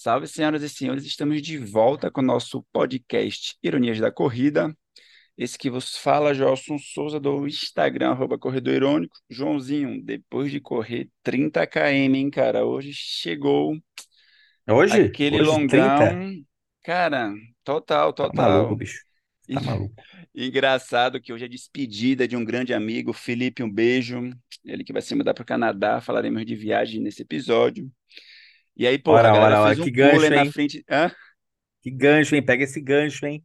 Salve, senhoras e senhores, estamos de volta com o nosso podcast Ironias da Corrida. Esse que vos fala, Joelson Souza, do Instagram, arroba Corredor Irônico. Joãozinho, depois de correr 30 km, hein, cara, hoje chegou Hoje? aquele Hoje 30? longão. Cara, total, Tá maluco, total. bicho. E- Tá maluco. Engraçado que hoje é despedida de um grande amigo, Felipe, um beijo. Ele que vai se mudar para o Canadá, falaremos de viagem nesse episódio. E aí, porra, a Ora, galera ora, ora, fez um que gancho, cooler na hein? frente. Hã? Que gancho, hein? Pega esse gancho, hein?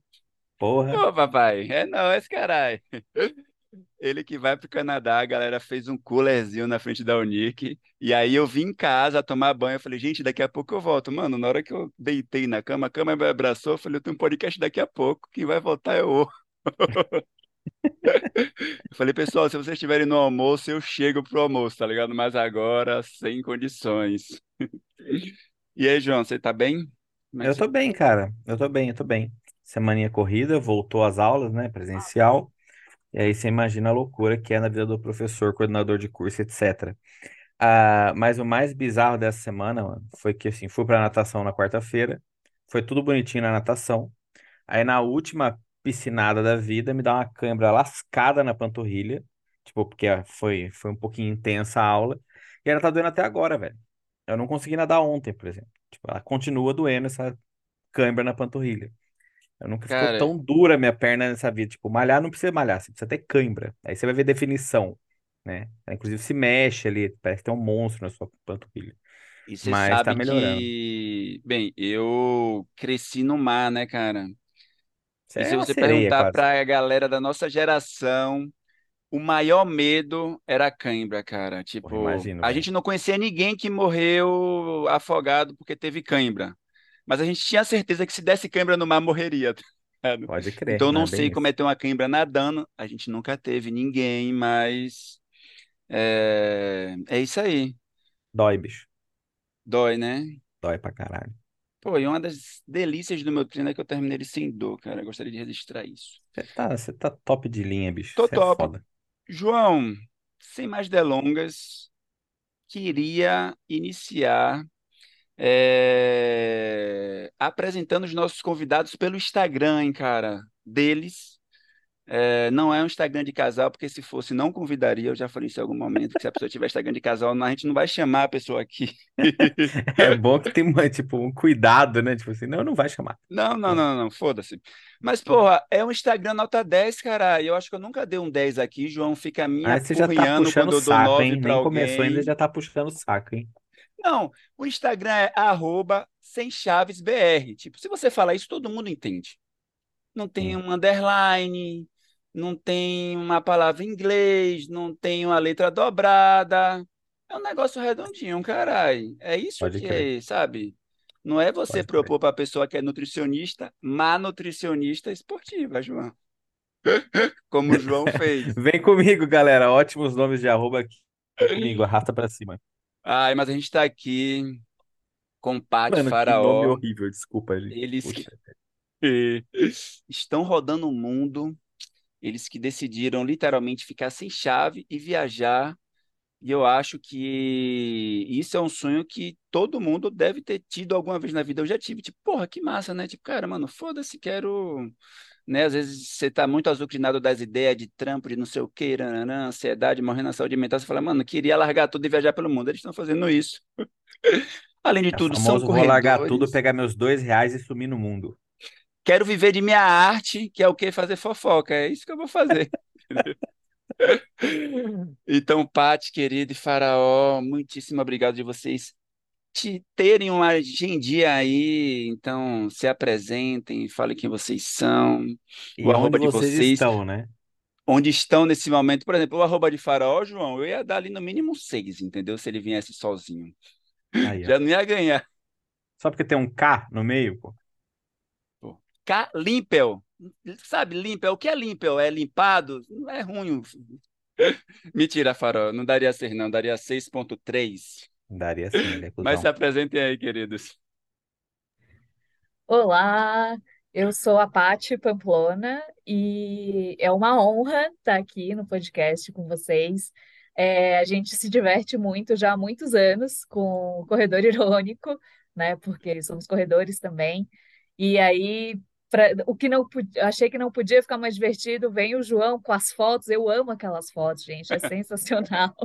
Porra. Ô, papai, é não, esse caralho. Ele que vai pro Canadá, a galera fez um coolerzinho na frente da Unic. E aí eu vim em casa tomar banho. Eu falei, gente, daqui a pouco eu volto. Mano, na hora que eu deitei na cama, a cama me abraçou. Eu falei, eu tenho um podcast daqui a pouco. Quem vai voltar é eu. Eu falei, pessoal, se vocês estiverem no almoço, eu chego pro almoço, tá ligado? Mas agora, sem condições. E aí, João, você tá bem? Como é Eu você tô bem, cara. Eu tô bem, eu tô bem. Semaninha corrida, voltou às aulas, né? Presencial. E aí você imagina a loucura que é na vida do professor, coordenador de curso, etc. Ah, mas o mais bizarro dessa semana, mano, foi que assim, fui pra natação na quarta-feira. Foi tudo bonitinho na natação. Aí na última piscinada da vida, me dá uma cãibra lascada na panturrilha. Tipo, porque foi, foi um pouquinho intensa a aula. E ela tá doendo até agora, velho. Eu não consegui nadar ontem, por exemplo. Tipo, ela continua doendo essa cãibra na panturrilha. Eu nunca ficou Cara, tão dura a minha perna nessa vida. Tipo, malhar não precisa malhar, você precisa ter cãibra. Aí você vai ver definição, né? Ela, inclusive se mexe ali, parece que tem um monstro na sua panturrilha. e você Mas tá sabe melhorando. que, bem, eu cresci no mar, né, cara? Você E se é uma você sereia, perguntar quase. pra galera da nossa geração, o maior medo era a cãibra, cara. Tipo, imagino, a gente não conhecia ninguém que morreu afogado porque teve cãibra. Mas a gente tinha certeza que se desse cãibra no mar, morreria, tá? Pode crer, Então eu não não é sei como é ter uma cãibra nadando. A gente nunca teve ninguém, mas é, é isso aí. Dói, bicho. Dói, né? Dói pra caralho. Pô, e uma das delícias do meu treino é que eu terminei ele sem dor, cara. Eu gostaria de registrar isso. Você tá, você tá top de linha, bicho. Tô Você é top. foda. João, sem mais delongas, queria iniciar é, apresentando os nossos convidados pelo Instagram, hein, cara, deles. É, não é um Instagram de casal, porque se fosse, não convidaria. Eu já falei isso em algum momento, que se a pessoa tiver Instagram de casal, não, a gente não vai chamar a pessoa aqui. É bom que tem uma, tipo, um cuidado, né? Tipo assim, não, não vai chamar. Não, não, Pronto. não, não, foda-se. Mas, porra, é um Instagram nota 10, cara. Eu acho que eu nunca dei um 10 aqui. João fica me Aí você já tá puxando quando o eu dou saco, 9 hein? pra Nem começou ainda, já tá puxando o saco, hein? Não, o Instagram é arroba sem chaves BR. Tipo, se você falar isso, todo mundo entende. Não tem um underline, não tem uma palavra em inglês, não tem uma letra dobrada. É um negócio redondinho, caralho. É isso pode que crer, é, sabe? Não é você pode propor para a pessoa que é nutricionista, má nutricionista esportiva, João. Como o João fez. Vem comigo, galera. Ótimos nomes de arroba aqui comigo. Arrasta pra cima. Ai, mas a gente está aqui com Paty Mano, que nome Faraó. horrível. Desculpa, gente. Eles estão rodando o mundo, eles que decidiram literalmente ficar sem chave e viajar. E eu acho que isso é um sonho que todo mundo deve ter tido alguma vez na vida. Eu já tive, tipo, porra, que massa, né? Tipo, cara, mano, foda-se, quero. Né? Às vezes você tá muito azucrinado das ideias de trampo, de não sei o nananã, ansiedade, morrendo na saúde mental. Você fala, mano, queria largar tudo e viajar pelo mundo. Eles estão fazendo isso. Além de É tudo, são famoso vou largar tudo, corredores. pegar meus dois reais e sumir no mundo. Quero viver de minha arte, que é o quê? Fazer fofoca. É isso que eu vou fazer. Então, Paty, querido e Faraó, muitíssimo obrigado de vocês te terem uma agendinha aí. Então, se apresentem, falem quem vocês são, o E onde arroba de vocês estão, né? onde estão nesse momento. Por exemplo, o arroba de Faraó, João, eu ia dar ali no mínimo seis, entendeu? Se ele viesse sozinho. Aí. Já não ia ganhar. Só porque tem um K no meio, pô. Limpel. Sabe, Limpel, o que é Limpel? É limpado? Não é ruim. Mentira, Faraó, não daria seis, não, daria 6.3. Daria sim, ele é Mas se apresentem aí, queridos. Olá, eu sou a Paty Pamplona e é uma honra estar aqui no podcast com vocês. É, a gente se diverte muito já há muitos anos com o Corredor Irônico, né? Porque somos corredores também. E aí, pra, o que não achei que não podia ficar mais divertido, vem o João com as fotos. Eu amo aquelas fotos, gente, é sensacional.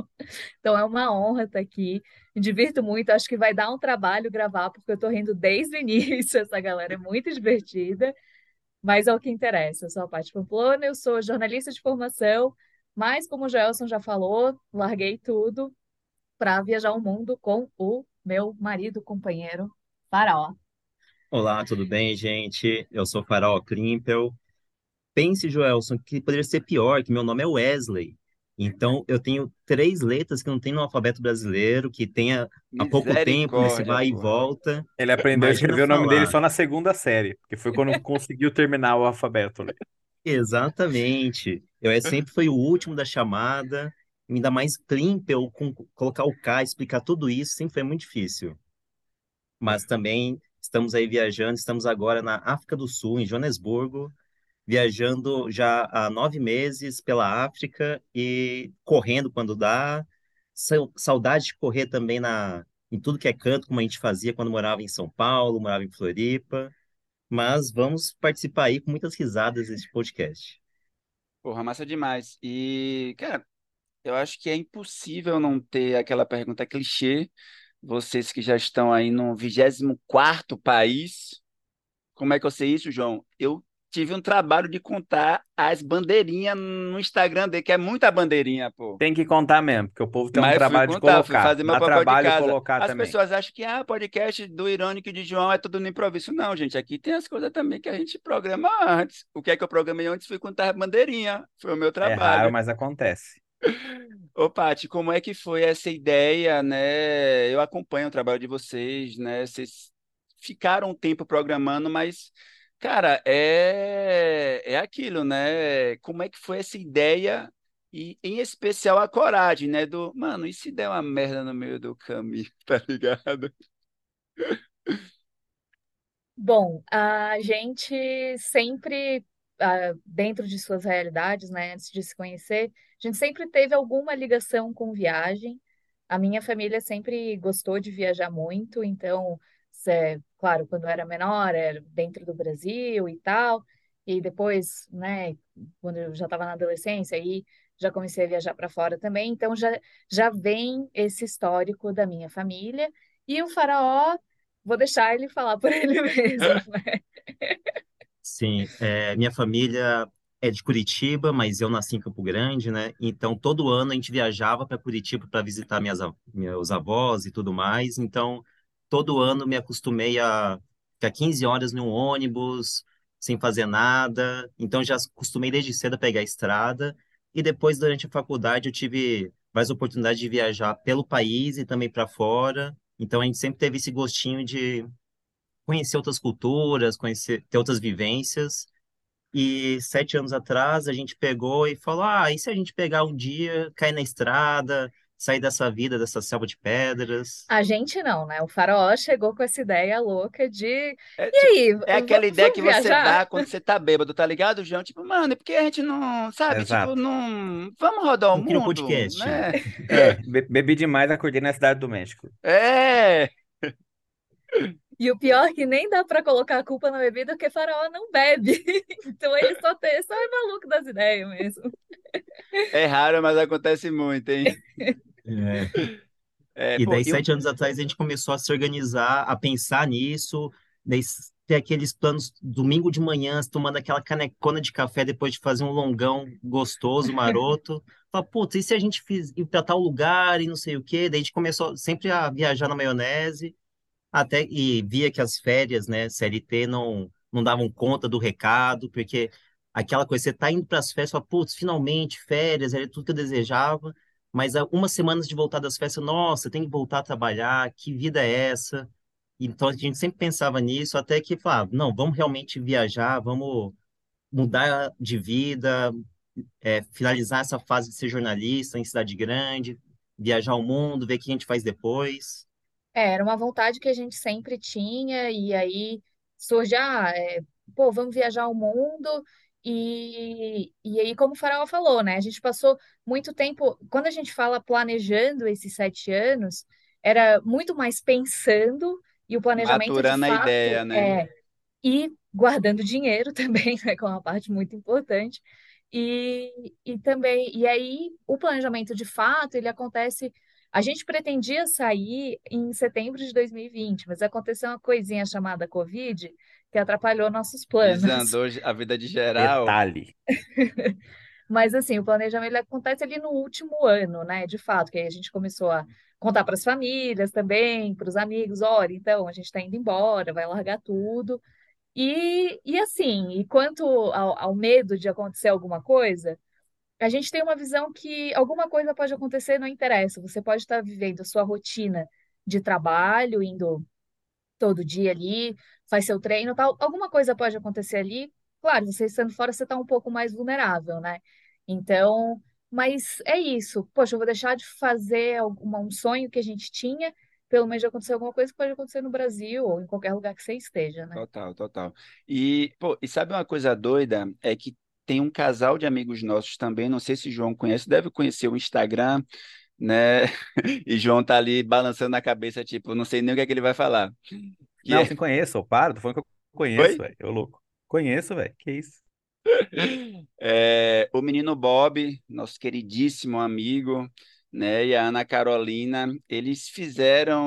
Então é uma honra estar aqui. Me divirto muito, acho que vai dar um trabalho gravar, porque eu estou rindo desde o início. Essa galera é muito divertida. Mas é o que interessa. Eu sou a Paty Pamplona, eu sou jornalista de formação, mas como o Gelson já falou, larguei tudo para viajar o mundo com o meu marido, companheiro, Faraó. Olá, tudo bem, gente? Eu sou Faraó Klimpel. Pense, Joelson, que poderia ser pior, que meu nome é Wesley. Então, eu tenho três letras que não tem no alfabeto brasileiro, que tem há pouco tempo, esse vai e volta. Ele aprendeu a escrever o nome dele só na segunda série, que foi quando conseguiu terminar o alfabeto. Né? Exatamente. Eu é, sempre fui o último da chamada, ainda mais Klimpel, com colocar o K, explicar tudo isso, sempre foi muito difícil. Mas também estamos aí viajando, estamos agora na África do Sul, em Joanesburgo, viajando já há nove meses pela África e correndo quando dá. Saudade de correr também na, em tudo que é canto, como a gente fazia quando morava em São Paulo, morava em Floripa. Mas vamos participar aí com muitas risadas desse podcast. Porra, massa demais. E, cara, eu acho que é impossível não ter aquela pergunta clichê. Vocês que já estão aí no 24º país, como é que eu sei isso, João? Eu tive um trabalho de contar as bandeirinhas no Instagram dele, que é muita bandeirinha, pô. Tem que contar mesmo, porque o povo tem Mas um trabalho contar, de colocar. Fazer meu Dá trabalho de colocar As também. pessoas acham que ah, podcast do Irônico de João é tudo no improviso. Não, gente, aqui tem as coisas também que a gente programa antes. O que é que eu programei antes foi contar bandeirinha. Foi o meu trabalho. É raro, mas acontece. Ô, Paty, como é que foi essa ideia, né? Eu acompanho o trabalho de vocês, né? Vocês ficaram um tempo programando, mas Cara, é, é aquilo, né? Como é que foi essa ideia e, em especial, a coragem, né? Do, mano, e se der uma merda no meio do caminho, tá ligado? Bom, a gente sempre, dentro de suas realidades, né, antes de se conhecer, a gente sempre teve alguma ligação com viagem. A minha família sempre gostou de viajar muito, então é, claro, quando eu era menor, era dentro do Brasil e tal, e depois, né, quando eu já estava na adolescência, aí já comecei a viajar para fora também, então já, já vem esse histórico da minha família, e o faraó, vou deixar ele falar por ele mesmo, né? Sim, é, minha família é de Curitiba, mas eu nasci em Campo Grande, né? Então todo ano a gente viajava para Curitiba para visitar minhas, meus avós e tudo mais. Então todo ano me acostumei a ficar 15 horas num ônibus, sem fazer nada. Então já acostumei desde cedo a pegar a estrada. E depois, durante a faculdade, eu tive várias oportunidades de viajar pelo país e também para fora. Então a gente sempre teve esse gostinho de conhecer outras culturas, conhecer, ter outras vivências. E sete anos atrás a gente pegou e falou: ah, e se a gente pegar um dia, cair na estrada, sair dessa vida, dessa selva de pedras. A gente não, né? O faraó chegou com essa ideia louca de. É, e aí? É aquela ideia que viajar? você dá quando você tá bêbado, tá ligado, João? Tipo, mano, por que a gente não, sabe? Exato. Tipo, não. Vamos rodar o não mundo. podcast. Né? É, bebi demais, acordei na cidade do México. É! E o pior é que nem dá para colocar a culpa na bebida, porque faraó não bebe. Então ele só, tem, só é maluco das ideias mesmo. É raro, mas acontece muito, hein? É. É, e pô, daí, eu... sete anos atrás, a gente começou a se organizar, a pensar nisso, daí ter aqueles planos domingo de manhã, tomando aquela canecona de café depois de fazer um longão gostoso, maroto. Fala, putz, e se a gente fiz, ir para tal lugar e não sei o quê? Daí a gente começou sempre a viajar na maionese, até e via que as férias, né, CLT, não, não davam conta do recado, porque aquela coisa, você tá indo para as férias, fala, putz, finalmente, férias, era tudo que eu desejava. Mas algumas semanas de voltar das festas, nossa, tem que voltar a trabalhar, que vida é essa? Então a gente sempre pensava nisso, até que falava, não, vamos realmente viajar, vamos mudar de vida, é, finalizar essa fase de ser jornalista em cidade grande, viajar o mundo, ver o que a gente faz depois. É, era uma vontade que a gente sempre tinha, e aí surge, ah, é, pô, vamos viajar o mundo, E, e aí, como o Faraó falou, né? A gente passou muito tempo. Quando a gente fala planejando esses sete anos, era muito mais pensando e o planejamento Maturando a fato ideia, né? é e guardando dinheiro também, né? Que é uma parte muito importante. E, e também, e aí o planejamento de fato, ele acontece. A gente pretendia sair em setembro de 2020, mas aconteceu uma coisinha chamada Covid que atrapalhou nossos planos. Desandou a vida de geral. Detalhe. Mas assim, o planejamento ele acontece ali no último ano, né? De fato, que aí a gente começou a contar para as famílias também, para os amigos, olha, então a gente está indo embora, vai largar tudo. E, e assim, e quanto ao, ao medo de acontecer alguma coisa, a gente tem uma visão que alguma coisa pode acontecer, não interessa. Você pode estar vivendo a sua rotina de trabalho, indo todo dia ali, faz seu treino, tal. Alguma coisa pode acontecer ali. Claro, você estando fora, você está um pouco mais vulnerável, né? Então, mas é isso. Poxa, eu vou deixar de fazer alguma, um sonho que a gente tinha, pelo menos de acontecer alguma coisa que pode acontecer no Brasil ou em qualquer lugar que você esteja, né? Total, total. E, pô, e sabe uma coisa doida? É que tem um casal de amigos nossos também, não sei se o João conhece, deve conhecer o Instagram, né? E João tá ali balançando a cabeça, tipo, não sei nem o que é que ele vai falar. Que Não, é... sim, conheço. Para, tô falando que eu conheço, velho. Eu louco. Conheço, velho. Que isso? É, o menino Bob, nosso queridíssimo amigo, né, e a Ana Carolina, eles fizeram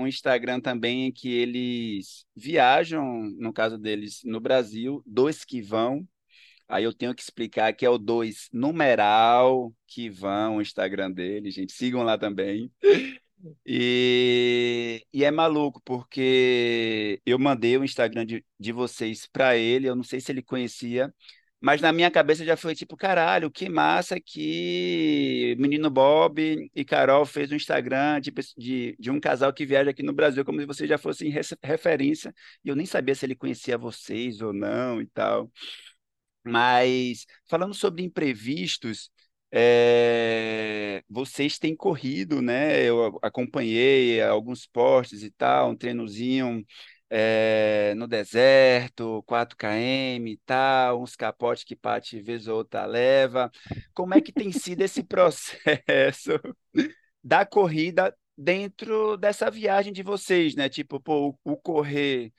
um Instagram também em que eles viajam, no caso deles, no Brasil, dois que vão. Aí eu tenho que explicar que é o dois numeral que vão o Instagram deles, gente. Sigam lá também. E, e é maluco, porque eu mandei o Instagram de, de vocês para ele, eu não sei se ele conhecia, mas na minha cabeça já foi tipo, caralho, que massa que menino Bob e Carol fez um Instagram de, de, de um casal que viaja aqui no Brasil, como se vocês já fossem referência, e eu nem sabia se ele conhecia vocês ou não e tal. Mas falando sobre imprevistos, é, vocês têm corrido, né? Eu acompanhei alguns posts e tal, um treinozinho é, no deserto, 4 km e tal, uns capotes que Paty vez ou outra leva. Como é que tem sido esse processo da corrida dentro dessa viagem de vocês, né? Tipo, pô, o, o correr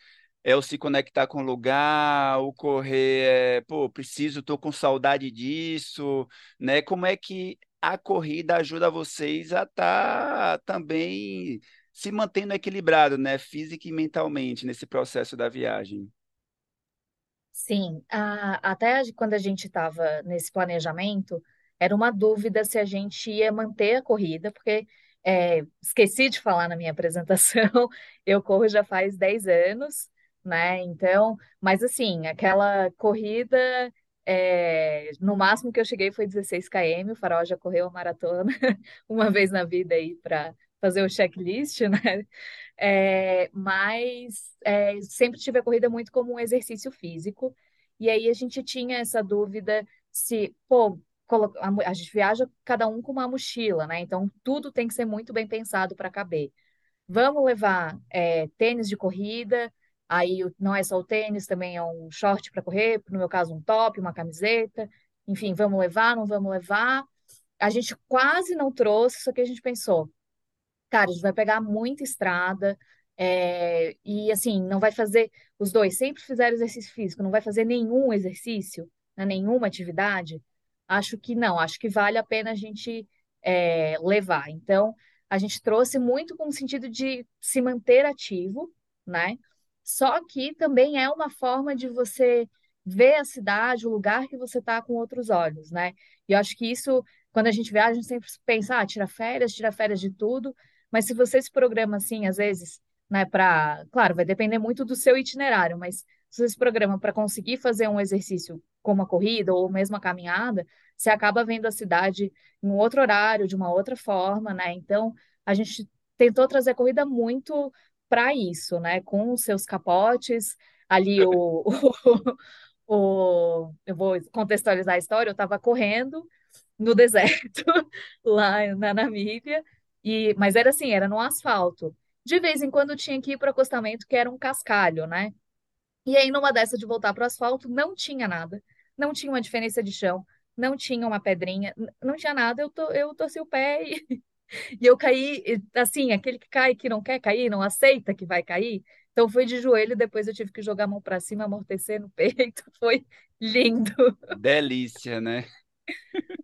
é o se conectar com o lugar, o correr é, pô, preciso, tô com saudade disso, né? Como é que a corrida ajuda vocês a estar também se mantendo equilibrado, né? Física e mentalmente nesse processo da viagem? Sim, a- até quando a gente estava nesse planejamento, era uma dúvida se a gente ia manter a corrida, porque é, esqueci de falar na minha apresentação, eu corro já faz 10 anos, né? Então, mas assim, aquela corrida, é, no máximo que eu cheguei foi 16 km, o Farol já correu a maratona uma vez na vida aí para fazer o checklist, né? É, mas é, sempre tive a corrida muito como um exercício físico. E aí a gente tinha essa dúvida se, pô, a, gente viaja cada um com uma mochila, né? Então tudo tem que ser muito bem pensado para caber. Vamos levar tênis de corrida, aí não é só o tênis, também é um short para correr, no meu caso um top, uma camiseta. Enfim, vamos levar, não vamos levar. A gente quase não trouxe, só que a gente pensou. Cara, a gente vai pegar muita estrada, é, e assim, não vai fazer. Os dois sempre fizeram exercício físico, não vai fazer nenhum exercício, né, nenhuma atividade. Acho que não, acho que vale a pena a gente é, levar. Então, a gente trouxe muito com o sentido de se manter ativo, né? Só que também é uma forma de você ver a cidade, o lugar que você está com outros olhos, né? E eu acho que isso, quando a gente viaja, a gente sempre pensa, ah, tira férias, tira férias de tudo. Mas se você se programa assim, às vezes, né, para, claro, vai depender muito do seu itinerário, mas se você se programa para conseguir fazer um exercício como a corrida ou mesmo a caminhada, você acaba vendo a cidade em um outro horário, de uma outra forma, né? Então, a gente tentou trazer a corrida muito para isso, né? Com os seus capotes, ali o, o, o- eu vou contextualizar a história, eu estava correndo no deserto, lá na Namíbia, e, mas era assim, era no asfalto. De vez em quando tinha que ir para o acostamento, que era um cascalho, né? E aí, numa dessa de voltar para o asfalto, não tinha nada. não tinha uma diferença de chão, não tinha uma pedrinha, não tinha nada, eu, to, eu torci o pé e, e eu caí, assim, aquele que cai que não quer cair, não aceita que vai cair. Então foi de joelho, depois eu tive que jogar a mão para cima, amortecer no peito, foi lindo. Delícia, né?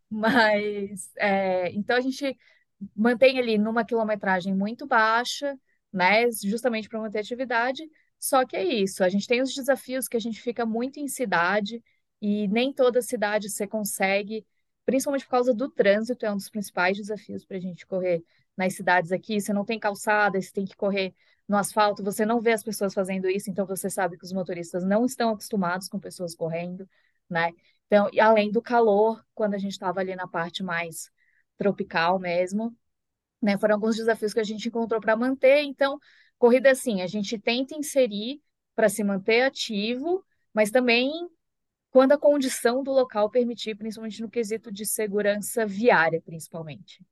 Mas, é, então a gente mantém ali numa quilometragem muito baixa, né? Justamente para manter atividade. Só que é isso, a gente tem os desafios que a gente fica muito em cidade e nem toda cidade você consegue, principalmente por causa do trânsito, é um dos principais desafios para a gente correr nas cidades aqui. Você não tem calçada, você tem que correr no asfalto, você não vê as pessoas fazendo isso, então você sabe que os motoristas não estão acostumados com pessoas correndo, né? Então, além do calor, quando a gente estava ali na parte mais tropical mesmo, né? Foram alguns desafios que a gente encontrou para manter. Então, corrida assim, a gente tenta inserir para se manter ativo, mas também quando a condição do local permitir, principalmente no quesito de segurança viária, principalmente.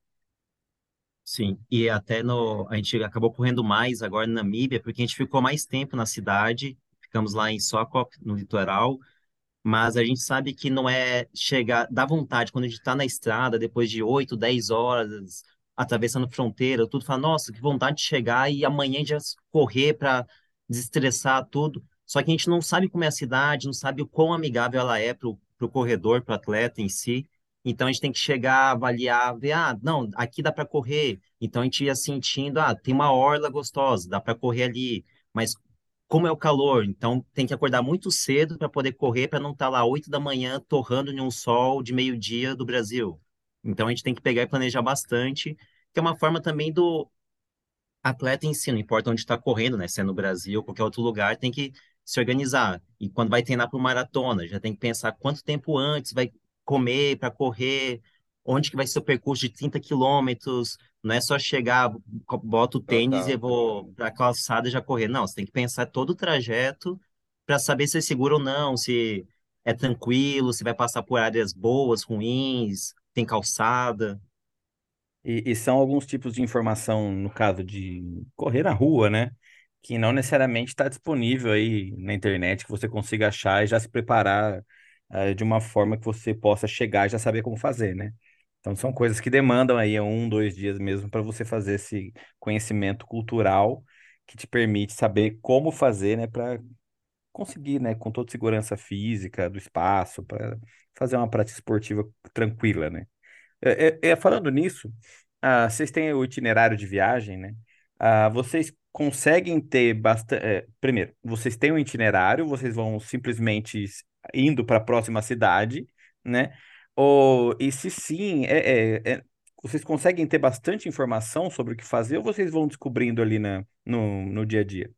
Sim, e até no, a gente acabou correndo mais agora na Namíbia, porque a gente ficou mais tempo na cidade, ficamos lá em Socop, no litoral, mas a gente sabe que não é chegar, dá vontade quando a gente está na estrada, depois de 8, 10 horas, atravessando fronteira, tudo, fala, nossa, que vontade de chegar e amanhã já correr para desestressar tudo. Só que a gente não sabe como é a cidade, não sabe o quão amigável ela é para o corredor, para o atleta em si. Então a gente tem que chegar, avaliar, ver, ah, não, aqui dá para correr. Então a gente ia sentindo, ah, tem uma orla gostosa, dá para correr ali. Mas como é o calor, então tem que acordar muito cedo para poder correr, para não estar tá lá 8 da manhã torrando em um sol de meio-dia do Brasil. Então a gente tem que pegar e planejar bastante, que é uma forma também do atleta em si, não importa onde está correndo, né? Se é no Brasil ou qualquer outro lugar, tem que se organizar. E quando vai treinar para maratona, já tem que pensar quanto tempo antes vai comer para correr, onde que vai ser o percurso de 30 quilômetros, não é só chegar, boto o tênis Total. e vou para a calçada e já correr. Não, você tem que pensar todo o trajeto para saber se é seguro ou não, se é tranquilo, se vai passar por áreas boas, ruins, tem calçada. E, e são alguns tipos de informação, no caso de correr na rua, né? Que não necessariamente está disponível aí na internet, que você consiga achar e já se preparar uh, de uma forma que você possa chegar e já saber como fazer, né? Então, são coisas que demandam aí um, dois dias mesmo para você fazer esse conhecimento cultural que te permite saber como fazer, né, para conseguir, né, com toda segurança física do espaço, para fazer uma prática esportiva tranquila, né. É, é, é falando nisso, ah, vocês têm o itinerário de viagem, né? Ah, vocês conseguem ter bastante. É, primeiro, vocês têm um itinerário, vocês vão simplesmente indo para a próxima cidade, né? Ou, e se sim, é, é, é, vocês conseguem ter bastante informação sobre o que fazer ou vocês vão descobrindo ali na, no, no dia a dia?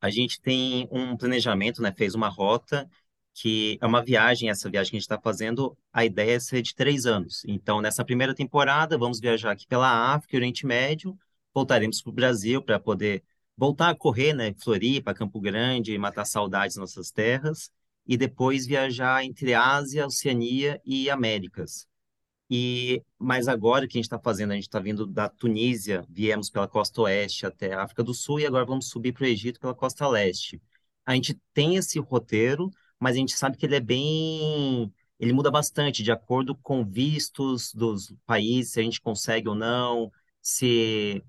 A gente tem um planejamento, né? Fez uma rota que é uma viagem, essa viagem que a gente está fazendo, a ideia é ser de três anos. Então, nessa primeira temporada, vamos viajar aqui pela África Oriente Médio, voltaremos para o Brasil para poder voltar a correr, né? Floripa, Campo Grande, matar saudades nossas terras e depois viajar entre Ásia, Oceania e Américas. E mas agora o que a gente está fazendo, a gente está vindo da Tunísia, viemos pela costa oeste até a África do Sul e agora vamos subir para o Egito pela costa leste. A gente tem esse roteiro, mas a gente sabe que ele é bem, ele muda bastante de acordo com vistos dos países, se a gente consegue ou não, se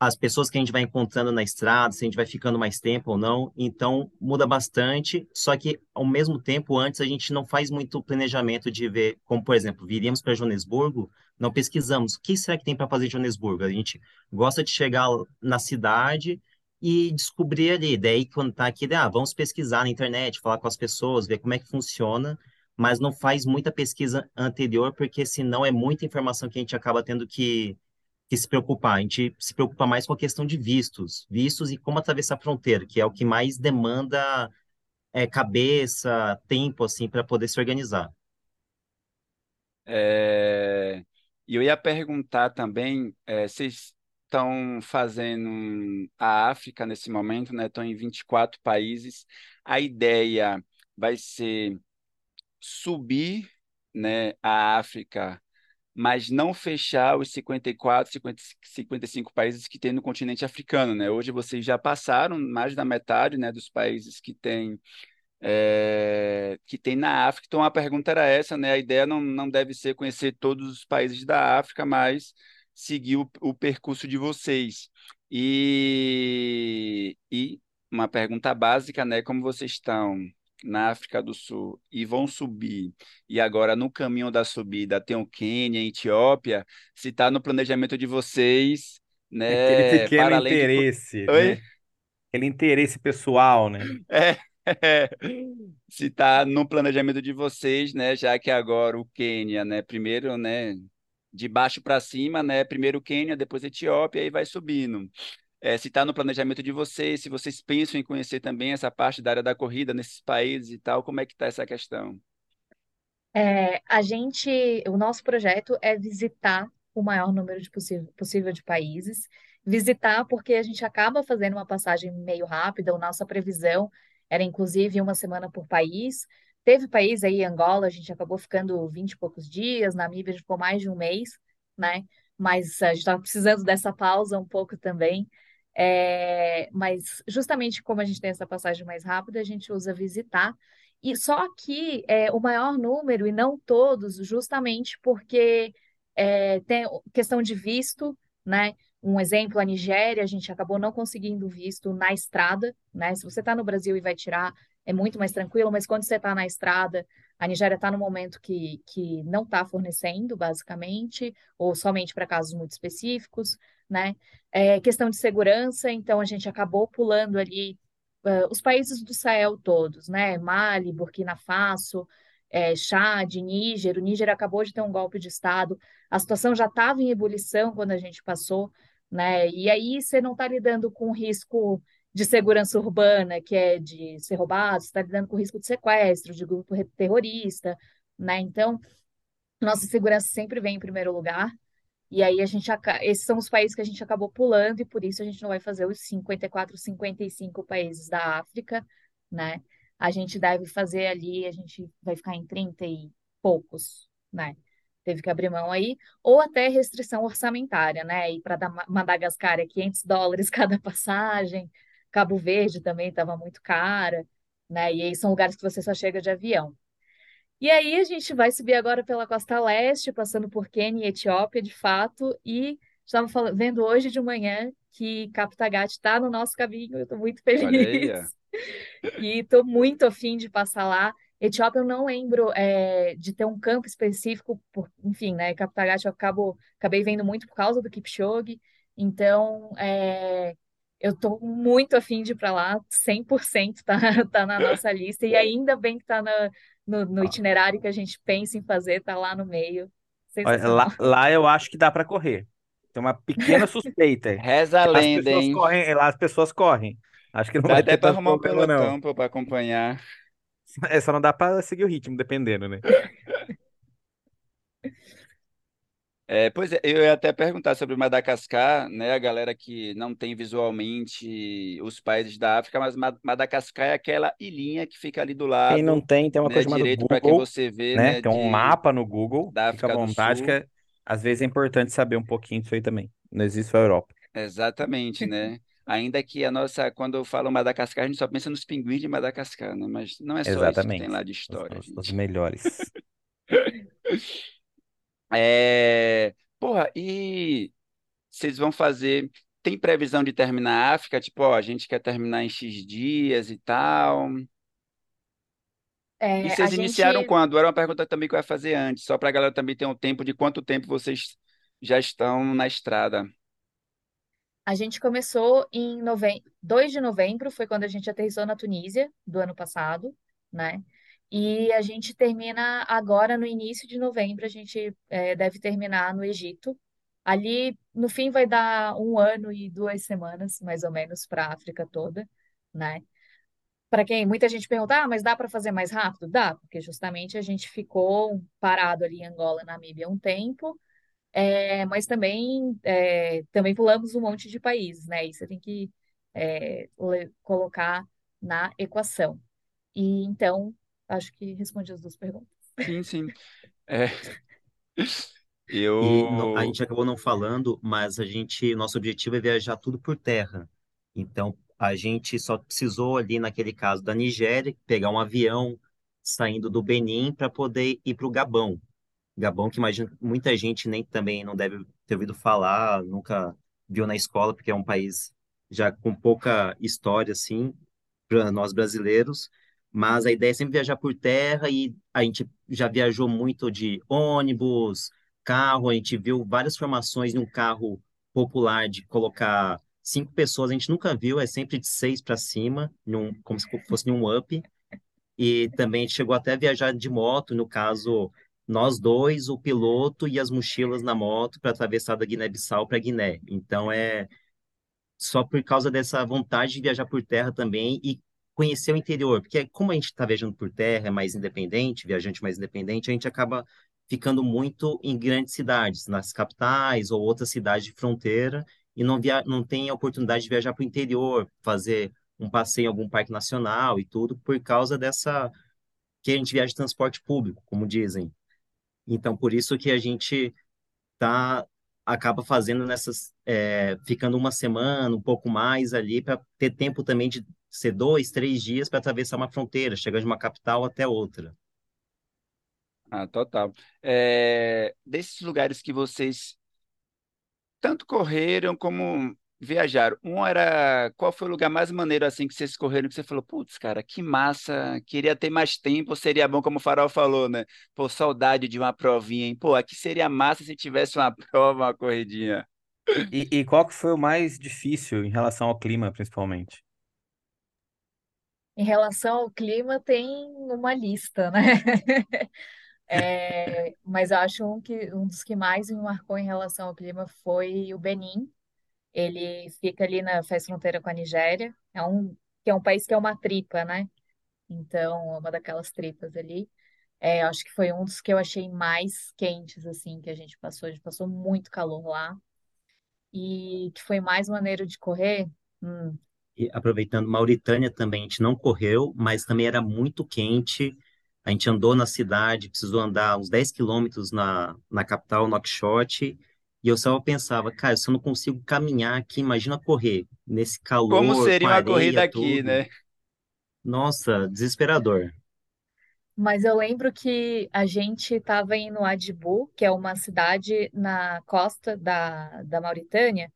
as pessoas que a gente vai encontrando na estrada, se a gente vai ficando mais tempo ou não. Então, muda bastante. Só que, ao mesmo tempo, antes a gente não faz muito planejamento de ver, como, por exemplo, viríamos para Joanesburgo, não pesquisamos o que será que tem para fazer em Joanesburgo. A gente gosta de chegar na cidade e descobrir ali. Daí, quando está aqui, ah, vamos pesquisar na internet, falar com as pessoas, ver como é que funciona. Mas não faz muita pesquisa anterior, porque senão é muita informação que a gente acaba tendo que que se preocupar. A gente se preocupa mais com a questão de vistos, vistos e como atravessar a fronteira, que é o que mais demanda é, cabeça, tempo, assim, para poder se organizar. É, e eu ia perguntar também, é, vocês estão fazendo a África nesse momento, né? Estão em 24 países. A ideia vai ser subir, né, a África mas não fechar os 54, 50, 55 países que tem no continente africano, né? Hoje vocês já passaram mais da metade, né, dos países que tem é, que tem na África. Então a pergunta era essa, né? A ideia não, não deve ser conhecer todos os países da África, mas seguir o, o percurso de vocês. E, e uma pergunta básica, né? Como vocês estão na África do Sul e vão subir, e agora no caminho da subida tem o Quênia, Etiópia, se está no planejamento de vocês, né? Aquele pequeno interesse, de... Oi? Né? Aquele interesse pessoal, né? É, é. se está no planejamento de vocês, né? Já que agora o Quênia, né? Primeiro, né? De baixo para cima, né? Primeiro o Quênia, depois a Etiópia, e vai subindo é, se está no planejamento de vocês, se vocês pensam em conhecer também essa parte da área da corrida nesses países e tal, como é que está essa questão? É, a gente, o nosso projeto é visitar o maior número de possível, possível de países. Visitar porque a gente acaba fazendo uma passagem meio rápida, a nossa previsão era inclusive uma semana por país. Teve país aí, Angola, a gente acabou ficando 20 e poucos dias, Namíbia a gente ficou mais de um mês, né? Mas a gente estava precisando dessa pausa um pouco também. É, mas justamente como a gente tem essa passagem mais rápida, a gente usa visitar. E só que é, o maior número, e não todos, justamente porque é, tem questão de visto, né? Um exemplo, a Nigéria, a gente acabou não conseguindo visto na estrada, né? Se você está no Brasil e vai tirar, é muito mais tranquilo, mas quando você está na estrada, a Nigéria está no momento que, que não está fornecendo, basicamente, ou somente para casos muito específicos né? É, questão de segurança, então a gente acabou pulando ali uh, os países do Sahel todos, né? Mali, Burkina Faso, é, Chad, Níger. O Níger acabou de ter um golpe de Estado. A situação já estava em ebulição quando a gente passou, né? E aí você não está lidando com risco de segurança urbana, que é de ser roubado, está lidando com risco de sequestro, de grupo terrorista, né? Então, nossa segurança sempre vem em primeiro lugar. E aí a gente esses são os países que a gente acabou pulando e por isso a gente não vai fazer os 54, 55 países da África, né? A gente deve fazer ali, a gente vai ficar em 30 e poucos, né? Teve que abrir mão aí, ou até restrição orçamentária, né? E para Madagascar é 500 dólares cada passagem, Cabo Verde também estava muito cara, né? E aí são lugares que você só chega de avião. E aí a gente vai subir agora pela costa leste, passando por Quênia e Etiópia, de fato, e estava vendo hoje de manhã que Kaptagat está no nosso caminho, eu estou muito feliz. e estou muito afim de passar lá. Etiópia eu não lembro é, de ter um campo específico, por, enfim, né? Kaptagat eu acabo, acabei vendo muito por causa do Kipchoge, então é, eu estou muito afim de ir para lá, 100% tá, tá na nossa lista, e ainda bem que está na, no, no itinerário que a gente pensa em fazer, tá lá no meio. lá, lá eu acho que dá para correr. Tem uma pequena suspeita. Reza a lenda, hein? Correm, lá as pessoas correm. Acho que não dá vai até para arrumar um pelotão para acompanhar. É, só não dá para seguir o ritmo, dependendo, né? É, pois é, eu ia até perguntar sobre Madagascar, né? A galera que não tem visualmente os países da África, mas Madagascar é aquela ilhinha que fica ali do lado. Quem não tem, tem uma né, coisa chamada direito para que você vê, né? né? Tem um de, mapa no Google, da fica à África vontade, que é- às vezes é importante saber um pouquinho disso aí também. Não existe só a Europa. Exatamente, né? Ainda que a nossa, quando eu falo Madagascar, a gente só pensa nos pinguins de Madagascar, né? Mas não é só isso que tem Exatamente. lá de história, os- os melhores. É... Porra, e vocês vão fazer. Tem previsão de terminar a África? Tipo, ó, a gente quer terminar em X dias e tal. E É, a vocês iniciaram gente quando? Era uma pergunta também que eu ia fazer antes, só para a galera também ter um tempo de quanto tempo vocês já estão na estrada. A gente começou em novembro, 2 de novembro foi quando a gente aterrissou na Tunísia do ano passado, né? E a gente termina agora no início de novembro, a gente é, deve terminar no Egito. Ali, no fim, vai dar um ano e duas semanas, mais ou menos, para a África toda, né? Para quem muita gente pergunta, ah, mas dá para fazer mais rápido? Dá, porque justamente a gente ficou parado ali em Angola, Namíbia um tempo. É, mas também, é, também pulamos um monte de países, né? Isso você tem que é, colocar na equação. E então, acho que respondi as duas perguntas. Sim, sim. É, E no- a eu. gente acabou não falando, mas a gente, nosso objetivo é viajar tudo por terra. Então, A gente só precisou ali, naquele caso da Nigéria, pegar um avião saindo do Benin para poder ir para o Gabão. Gabão, que imagino muita gente nem também não deve ter ouvido falar, nunca viu na escola, porque é um país já com pouca história, assim, para nós brasileiros. Mas a ideia é sempre viajar por terra e a gente já viajou muito de ônibus, carro, a gente viu várias formações em um carro popular de colocar cinco pessoas, a gente nunca viu, é sempre de seis para cima, num, como se fosse num up. E também a gente chegou até a viajar de moto, no caso, nós dois, o piloto e as mochilas na moto para atravessar da Guiné-Bissau para Guiné. Então é só por causa dessa vontade de viajar por terra também e conhecer o interior, porque como a gente está viajando por terra, é mais independente, viajante mais independente, a gente acaba ficando muito em grandes cidades, nas capitais ou outras cidades de fronteira, e não, via não tem a oportunidade de viajar para o interior, fazer um passeio em algum parque nacional e tudo, por causa dessa que a gente viaja de transporte público, como dizem. Então, por isso que a gente tá acaba fazendo nessas, é, ficando uma semana, um pouco mais ali, para ter tempo também de ser dois, três dias para atravessar uma fronteira, chegar de uma capital até outra. Ah, total. É, desses lugares que vocês tanto correram como viajaram, um era qual foi o lugar mais maneiro assim que vocês correram que você falou, putz, cara, que massa, queria ter mais tempo, seria bom, como o Farol falou, né? Pô, saudade de uma provinha, hein? Pô, aqui seria massa se tivesse uma prova, uma corridinha. E, e qual que foi o mais difícil em relação ao clima, principalmente? Em relação ao clima, tem uma lista, né? É, mas eu acho um, que, um dos que mais me marcou em relação ao clima foi o Benin. Ele fica ali na, faz fronteira com a Nigéria. É um, que é um país que é uma tripa, né? Então, é uma daquelas tripas ali. É, acho que foi um dos que eu achei mais quentes, assim, que a gente passou. A gente passou muito calor lá. E que foi mais maneiro de correr. Hum, E aproveitando, Mauritânia também, a gente não correu, mas também era muito quente. A gente andou na cidade, precisou andar uns 10 quilômetros na, na capital, Nouakchott, e eu só pensava, cara, se eu não consigo caminhar aqui, imagina correr nesse Como calor, com seria uma corrida areia, aqui, tudo. né? Nossa, desesperador. Mas eu lembro que a gente estava em Nouadhibou, que é uma cidade na costa da, da Mauritânia,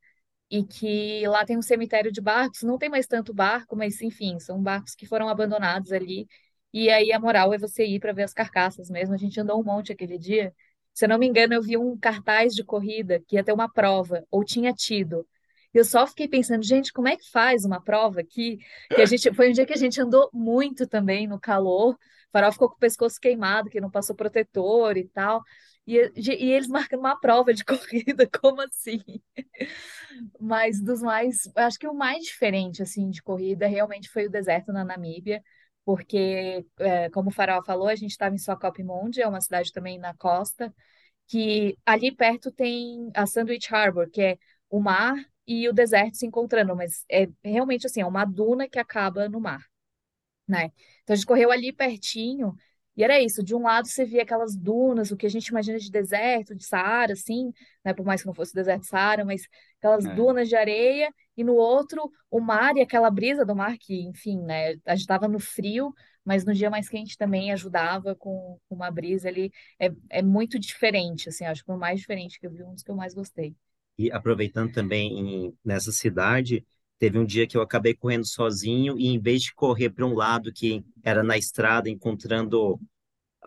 e que lá tem um cemitério de barcos. Não tem mais tanto barco, mas enfim, são barcos que foram abandonados ali. E aí a moral é você ir para ver as carcaças mesmo. A gente andou um monte aquele dia. Se eu não me engano, eu vi um cartaz de corrida que ia ter uma prova, ou tinha tido. Eu só fiquei pensando, gente, como é que faz uma prova aqui? Que a gente foi um dia que a gente andou muito também no calor. O farol ficou com o pescoço queimado, que não passou protetor e tal. E, e eles marcando uma prova de corrida, como assim? Mas dos mais, acho que o mais diferente assim de corrida realmente foi o deserto na Namíbia, porque é, como o Farol falou, a gente estava em Swakopmund, é uma cidade também na costa, que ali perto tem a Sandwich Harbor, que é o mar e o deserto se encontrando, mas é realmente assim, é uma duna que acaba no mar, né? Então a gente correu ali pertinho e era isso, de um lado você via aquelas dunas, o que a gente imagina de deserto, de Saara, assim, né? Por mais que não fosse deserto de Saara, mas aquelas É. dunas de areia, e no outro o mar e aquela brisa do mar, que, enfim, né? A gente estava no frio, mas no dia mais quente também ajudava com, com uma brisa ali. É, é muito diferente, assim, acho que foi o mais diferente que eu vi, um dos que eu mais gostei. E aproveitando também em- nessa cidade, teve um dia que eu acabei correndo sozinho e em vez de correr para um lado que era na estrada, encontrando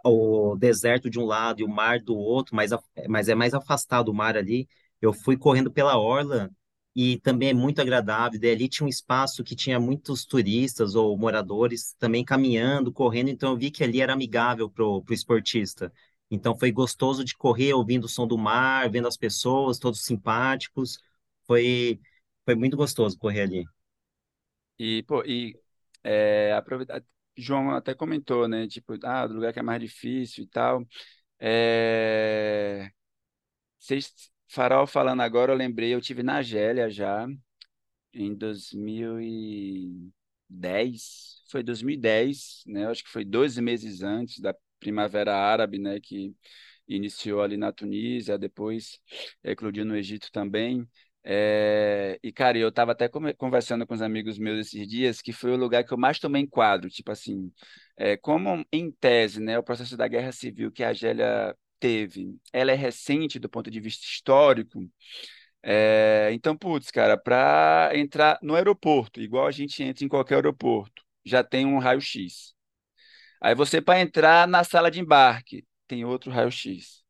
o deserto de um lado e o mar do outro, mas, mas é mais afastado o mar ali, eu fui correndo pela orla e também é muito agradável. Daí ali tinha um espaço que tinha muitos turistas ou moradores também caminhando, correndo, então eu vi que ali era amigável pro, pro esportista. Então foi gostoso de correr ouvindo o som do mar, vendo as pessoas, todos simpáticos. Foi, foi muito gostoso correr ali. E, pô, e é, aproveitar. João até comentou, né? Tipo, ah, do lugar que é mais difícil e tal. É, vocês, Farol falando agora, eu lembrei, eu tive na Argélia já, em 2010. Foi 2010, né? Eu acho que foi dois meses antes da Primavera Árabe, né? Que iniciou ali na Tunísia, depois eclodiu no Egito também. É, e, cara, eu estava até conversando com os amigos meus esses dias que foi o lugar que eu mais tomei enquadro. Tipo assim, é, como em tese, né, o processo da guerra civil que a Argélia teve, ela é recente do ponto de vista histórico. É, então, putz, cara, para entrar no aeroporto, igual a gente entra em qualquer aeroporto, já tem um raio-x. Aí você, para entrar na sala de embarque, tem outro raio-x.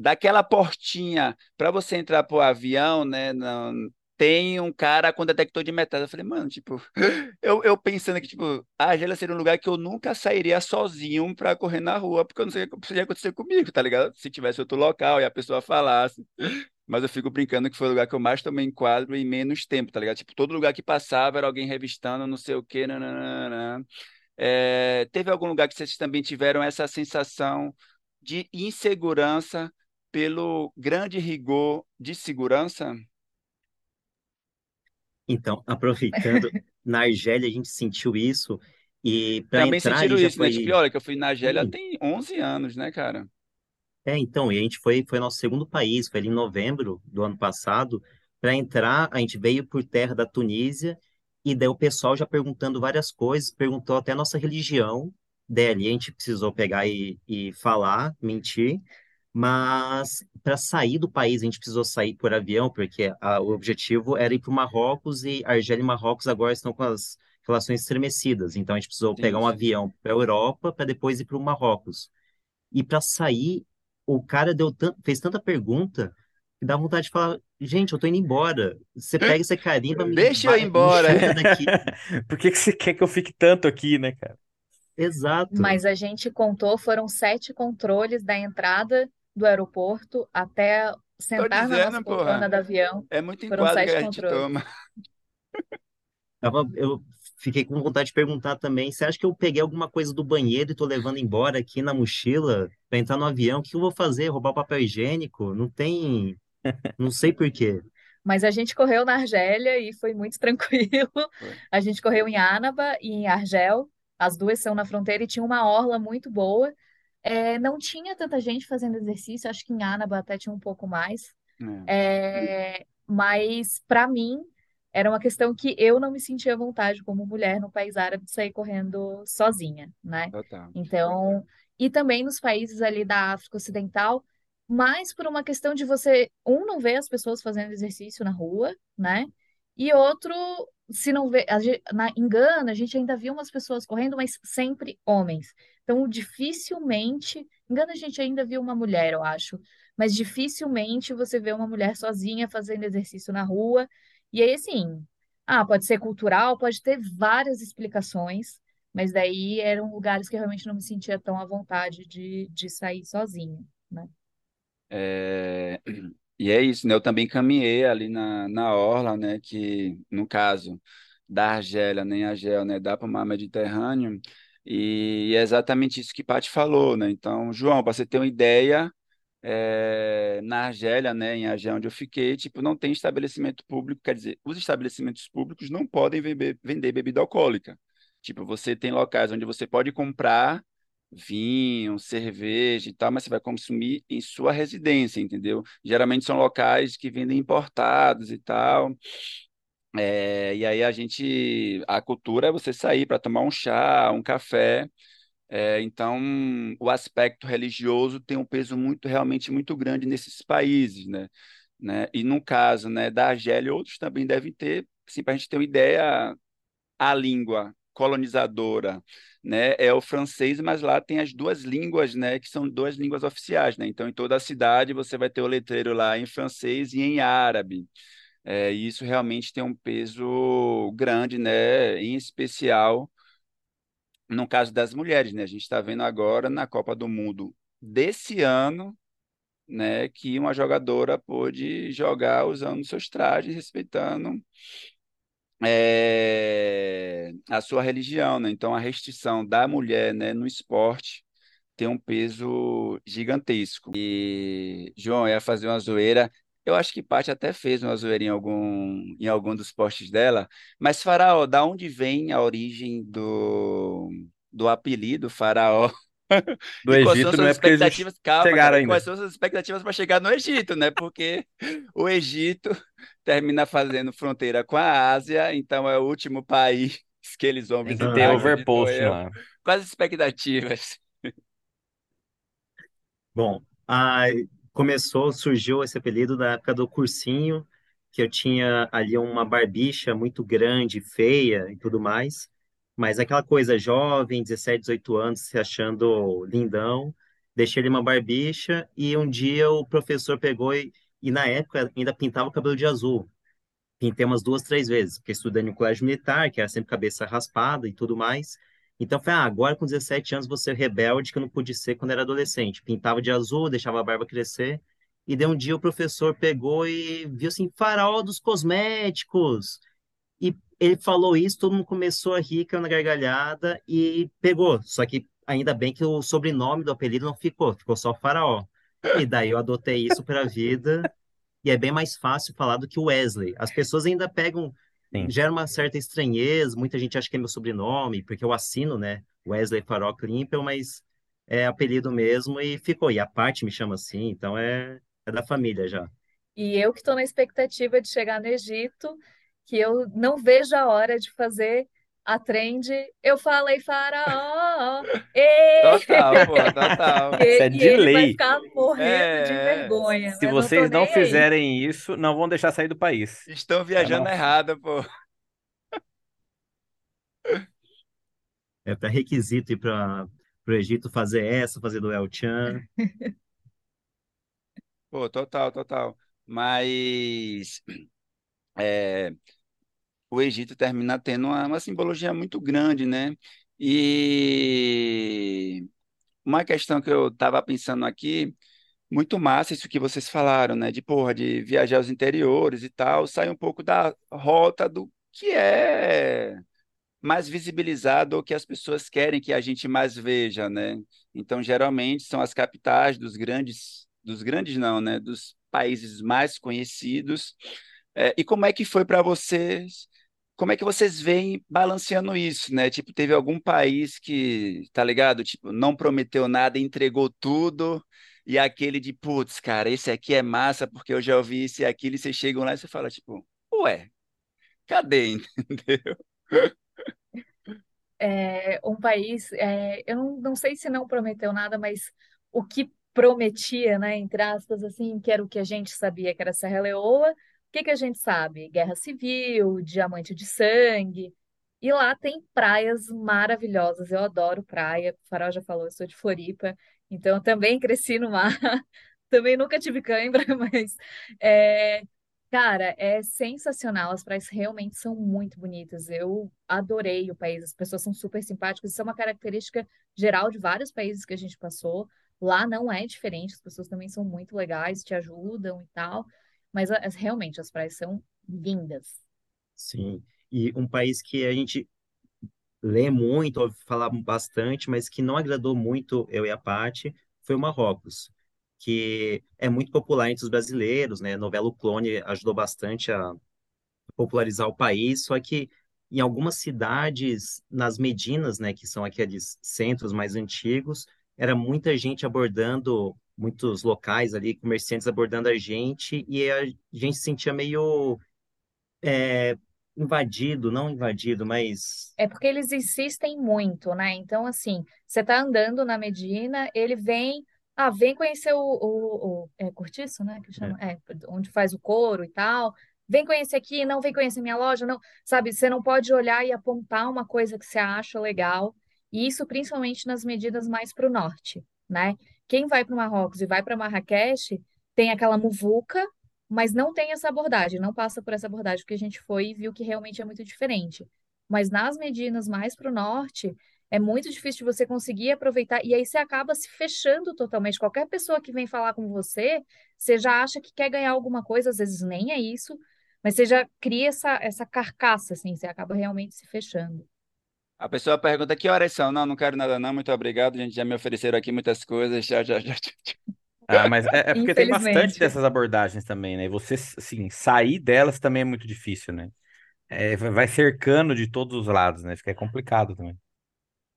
Daquela portinha para você entrar pro avião, né? Não, tem um cara com detector de metais. Eu falei, mano, tipo, eu, eu pensando que, tipo, a Argélia seria um lugar que eu nunca sairia sozinho pra correr na rua, porque eu não sei o que poderia acontecer comigo, tá ligado? Se tivesse outro local e a pessoa falasse. Mas eu fico brincando que foi o lugar que eu mais tomei enquadro em menos tempo, tá ligado? Tipo, todo lugar que passava era alguém revistando, não sei o quê, nananana. É, teve algum lugar que vocês também tiveram essa sensação de insegurança pelo grande rigor de segurança? Então, aproveitando, na Argélia a gente sentiu isso e para Também entrar sentiram isso, né? Tipo, foi olha, que eu fui na Argélia Sim. tem 11 anos, né, cara? É, então, e a gente foi, foi nosso segundo país, foi ali em novembro do ano passado. Para entrar, a gente veio por terra da Tunísia, e daí o pessoal já perguntando várias coisas, perguntou até a nossa religião. Daí ali a gente precisou pegar e, e falar, mentir. Mas para sair do país, a gente precisou sair por avião, porque a- o objetivo era ir para o Marrocos, e Argélia e Marrocos agora estão com as relações estremecidas. Então a gente precisou Sim, pegar um sim. avião para a Europa, para depois ir para o Marrocos. E para sair, o cara deu fez tanta pergunta que dá vontade de falar: gente, eu tô indo embora. Você pega esse carimba, me, Deixa eu ir embora. Por que que você quer que eu fique tanto aqui, né, cara? Exato. Mas a gente contou, foram sete controles da entrada do aeroporto até sentar na nossa dizendo, poltrona do avião. É muito Foram enquadro que sete a gente controles. toma. Tava, eu fiquei com vontade de perguntar também: você acha que eu peguei alguma coisa do banheiro e tô levando embora aqui na mochila para entrar no avião? O que eu vou fazer? Roubar papel higiênico? Não tem. Não sei por quê. Mas a gente correu na Argélia e foi muito tranquilo. Foi. A gente correu em Annaba e em Argel. As duas são na fronteira e tinha uma orla muito boa. É, não tinha tanta gente fazendo exercício, acho que em Annaba até tinha um pouco mais. É. É, mas para mim era uma questão que eu não me sentia à vontade como mulher no país árabe de sair correndo sozinha, né? Total. Então, e também nos países ali da África Ocidental, mais por uma questão de você, um, não ver as pessoas fazendo exercício na rua, né? E outro, se não vê, a gen- na, em Gana, a gente ainda via umas pessoas correndo, mas sempre homens. Então, dificilmente, em Gana a gente ainda viu uma mulher, eu acho, mas dificilmente você vê uma mulher sozinha fazendo exercício na rua. E aí, assim, ah, pode ser cultural, pode ter várias explicações, mas daí eram lugares que eu realmente não me sentia tão à vontade de, de sair sozinha, né? É, E é isso, né? Eu também caminhei ali na, na orla, né? Que no caso da Argélia, nem Argel, né? Dá para o mar Mediterrâneo. E é exatamente isso que Paty falou, né? Então, João, para você ter uma ideia, é, na Argélia, né? Em Argel, onde eu fiquei, tipo, não tem estabelecimento público, quer dizer, os estabelecimentos públicos não podem vender, vender bebida alcoólica. Tipo, você tem locais onde você pode comprar vinho, cerveja e tal, mas você vai consumir em sua residência, entendeu? Geralmente são locais que vendem importados e tal. É, e aí a gente, a cultura é você sair para tomar um chá, um café. É, então, o aspecto religioso tem um peso muito, realmente muito grande nesses países, né? Né? E no caso, né, da Argélia, outros também devem ter, assim, para a gente ter uma ideia, a língua colonizadora, né, é o francês, mas lá tem as duas línguas, né, que são duas línguas oficiais, né? Então, em toda a cidade você vai ter o letreiro lá em francês e em árabe. É, e isso realmente tem um peso grande, né, em especial no caso das mulheres, né? A gente está vendo agora na Copa do Mundo desse ano, né, que uma jogadora pôde jogar usando seus trajes, respeitando é, a sua religião, né? Então a restrição da mulher, né, no esporte tem um peso gigantesco. E João ia fazer uma zoeira. Eu acho que Paty até fez uma zoeira em algum em algum dos posts dela. Mas Faraó, da onde vem a origem do do apelido Faraó? Do Egito não é porque expectativas, calma, chegaram cara, ainda. Quais são as expectativas para chegar no Egito, né? Porque o Egito termina fazendo fronteira com a Ásia, então é o último país que eles vão visitar. Tem overpost lá. Quais as expectativas? Bom, a, começou, surgiu esse apelido da época do cursinho, que eu tinha ali uma barbicha muito grande, feia e tudo mais. Mas aquela coisa jovem, 17, 18 anos, se achando lindão, deixei ele uma barbicha e um dia o professor pegou e, e na época ainda pintava o cabelo de azul. Pintei umas duas, três vezes, porque estudei no colégio militar, que era sempre cabeça raspada e tudo mais. Então foi, ah, agora com 17 anos você é rebelde, que eu não pude ser quando era adolescente. Pintava de azul, deixava a barba crescer. E daí um dia o professor pegou e viu assim, farol dos cosméticos. E ele falou isso, todo mundo começou a rir, caiu na gargalhada e pegou. Só que ainda bem que o sobrenome do apelido não ficou, ficou só Faraó. E daí eu adotei isso para a vida. E é bem mais fácil falar do que Wesley. As pessoas ainda pegam Sim. gera uma certa estranheza, muita gente acha que é meu sobrenome, porque eu assino, né, Wesley Farol Klimpel, mas é apelido mesmo e ficou. E a parte me chama assim, então é, é da família já. E eu que estou na expectativa de chegar no Egito, que eu não vejo a hora de fazer a trend, eu falei faraó. E... Total, pô, total. E, isso é de lei. vai ficar morrendo é... de vergonha. Se vocês não, não fizerem isso, não vão deixar sair do país. Estão viajando tá errado, pô. É até requisito ir para o Egito fazer essa, fazer do El Chan. Pô, total, total. Mas é, o Egito termina tendo uma, uma simbologia muito grande, né? E uma questão que eu estava pensando aqui, muito massa isso que vocês falaram, né? De porra, de viajar aos interiores e tal, sai um pouco da rota do que é mais visibilizado ou que as pessoas querem que a gente mais veja, né? Então, geralmente são as capitais dos grandes, dos grandes não, né? Dos países mais conhecidos. É, e como é que foi para vocês como é que vocês veem balanceando isso, né? Tipo, teve algum país que, tá ligado? Tipo, não prometeu nada, entregou tudo, e aquele de, putz, cara, esse aqui é massa porque eu já ouvi isso e aquilo, e vocês chegam lá e você fala, tipo, ué, cadê, entendeu? É, um país, é, eu não, não sei se não prometeu nada, mas o que prometia, né, entre aspas, assim, que era o que a gente sabia que era Serra Leoa, que que a gente sabe? Guerra Civil, Diamante de Sangue. E lá tem praias maravilhosas. Eu adoro praia. O Farol já falou, eu sou de Floripa, então eu também cresci no mar. também nunca tive cãibra, mas é, cara, é sensacional. As praias realmente são muito bonitas. Eu adorei o país. As pessoas são super simpáticas. Isso é uma característica geral de vários países que a gente passou. Lá não é diferente. As pessoas também são muito legais, te ajudam e tal. Mas as, realmente as praias são lindas. Sim. E um país que a gente lê muito, ouve falar bastante, mas que não agradou muito eu e a Paty, foi o Marrocos, que é muito popular entre os brasileiros, né? A novela O Clone ajudou bastante a popularizar o país, só que em algumas cidades, nas Medinas, né, que são aqueles centros mais antigos, era muita gente abordando muitos locais ali, comerciantes abordando a gente, e a gente se sentia meio é, invadido, não invadido, mas. É porque eles insistem muito, né? Então, assim, você tá andando na Medina, ele vem. Ah, vem conhecer o, o, o é cortiço, né? Que chama, é. é, onde faz o couro e tal. Vem conhecer aqui, não vem conhecer minha loja, não. Sabe, você não pode olhar e apontar uma coisa que você acha legal. E isso principalmente nas medidas mais para o norte, né? Quem vai para o Marrocos e vai para Marrakech tem aquela muvuca, mas não tem essa abordagem, não passa por essa abordagem, porque a gente foi e viu que realmente é muito diferente. Mas nas Medinas mais para o norte, é muito difícil você conseguir aproveitar, e aí você acaba se fechando totalmente. Qualquer pessoa que vem falar com você, você já acha que quer ganhar alguma coisa, às vezes nem é isso, mas você já cria essa, essa carcaça, assim, você acaba realmente se fechando. A pessoa pergunta que horas são? Não, não quero nada não, muito obrigado, gente já me ofereceram aqui muitas coisas, já, já, já. Ah, mas é, é porque tem bastante dessas abordagens também, né? E você, assim, sair delas também é muito difícil, né? É, vai cercando de todos os lados, né? Fica complicado também.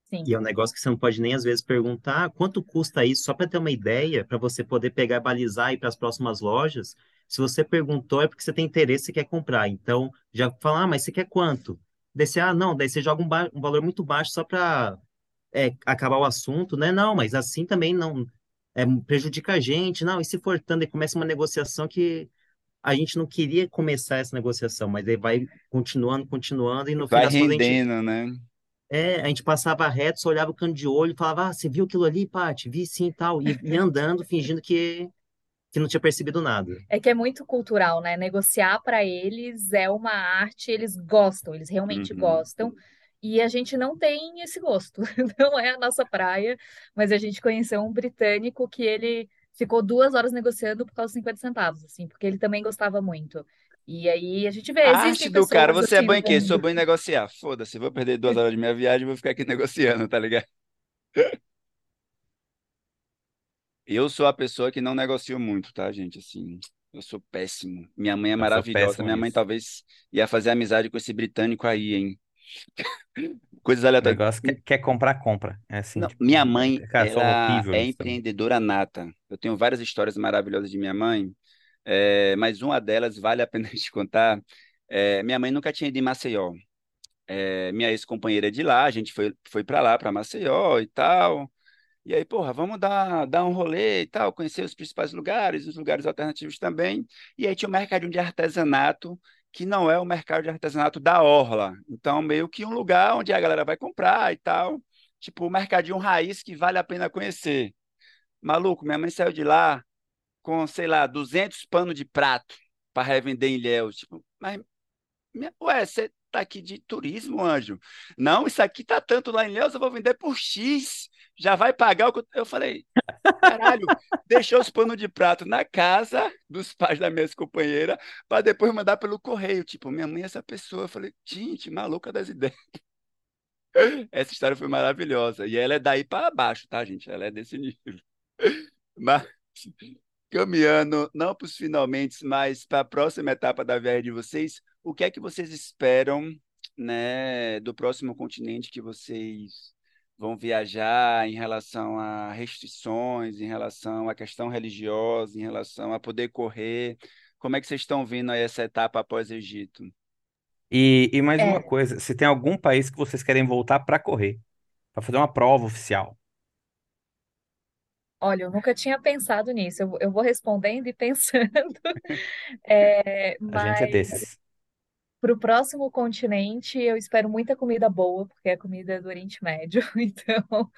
Sim. E é um negócio que você não pode nem às vezes perguntar ah, quanto custa isso, só para ter uma ideia, para você poder pegar, balizar e ir para as próximas lojas. Se você perguntou, é porque você tem interesse e quer comprar. Então, já fala, ah, mas você quer quanto? Daí você, ah, não, daí você joga um, um valor muito baixo só para é, acabar o assunto, né? Não, mas assim também não é, prejudica a gente. Não, e se for tanto, e começa uma negociação que a gente não queria começar essa negociação, mas aí vai continuando, continuando, e no Vai fim das contas a gente, rendendo, né? é, a gente passava reto, só olhava o canto de olho falava, ah, você viu aquilo ali, Paty? Vi sim e tal. E, e andando, fingindo que, que não tinha percebido nada. É que é muito cultural, né? Negociar para eles é uma arte, eles gostam, eles realmente Uhum. gostam. E a gente não tem esse gosto, não é a nossa praia, mas a gente conheceu um britânico que ele ficou duas horas negociando por causa dos 50 centavos, assim, porque ele também gostava muito. E aí a gente vê, A arte do cara, você é assim em quê? Sou bom em negociar. Foda-se, vou perder duas horas de minha viagem e vou ficar aqui negociando, tá ligado? Eu sou a pessoa que não negocio muito, tá, gente? Assim, eu sou péssimo. Minha mãe é Eu maravilhosa. Minha mãe nisso. talvez ia fazer amizade com esse britânico aí, hein? Coisas aleatórias. negócio que quer comprar, compra. É assim, Não, tipo, minha mãe, horrível é empreendedora nata. Eu tenho várias histórias maravilhosas de minha mãe, é, mas uma delas vale a pena te contar. É, minha mãe nunca tinha ido em Maceió. É, minha ex-companheira é de lá, a gente foi, foi para lá, para Maceió e tal. E aí, porra, vamos dar, dar um rolê e tal, conhecer os principais lugares, os lugares alternativos também. E aí tinha o mercadinho de artesanato, que não é o mercado de artesanato da Orla. Então, meio que um lugar onde a galera vai comprar e tal. Tipo, o mercadinho raiz que vale a pena conhecer. Maluco, minha mãe saiu de lá com, sei lá, 200 panos de prato para revender em Ilhéus. Tipo, mas, minha- ué, você tá aqui de turismo, anjo? Não, isso aqui tá tanto lá em Ilhéus, eu vou vender por X. Já vai pagar o que eu... Falei, caralho, deixou os panos de prato na casa dos pais da minha companheira para depois mandar pelo correio. Tipo, minha mãe é essa pessoa. Eu falei, gente, maluca das ideias. Essa história foi maravilhosa. E ela é daí para baixo, tá, gente? Ela é desse nível. Mas, caminhando, não para os finalmente, mas para a próxima etapa da viagem de vocês, o que é que vocês esperam, né, do próximo continente que vocês vão viajar em relação a restrições, em relação à questão religiosa, em relação a poder correr? Como é que vocês estão vendo aí essa etapa após o Egito? E, e mais uma É, coisa, se tem algum país que vocês querem voltar para correr, para fazer uma prova oficial, olha, eu nunca tinha pensado nisso. Eu, eu vou respondendo e pensando. É, a gente é mas desses. Para o próximo continente, eu espero muita comida boa, porque é comida do Oriente Médio. Então,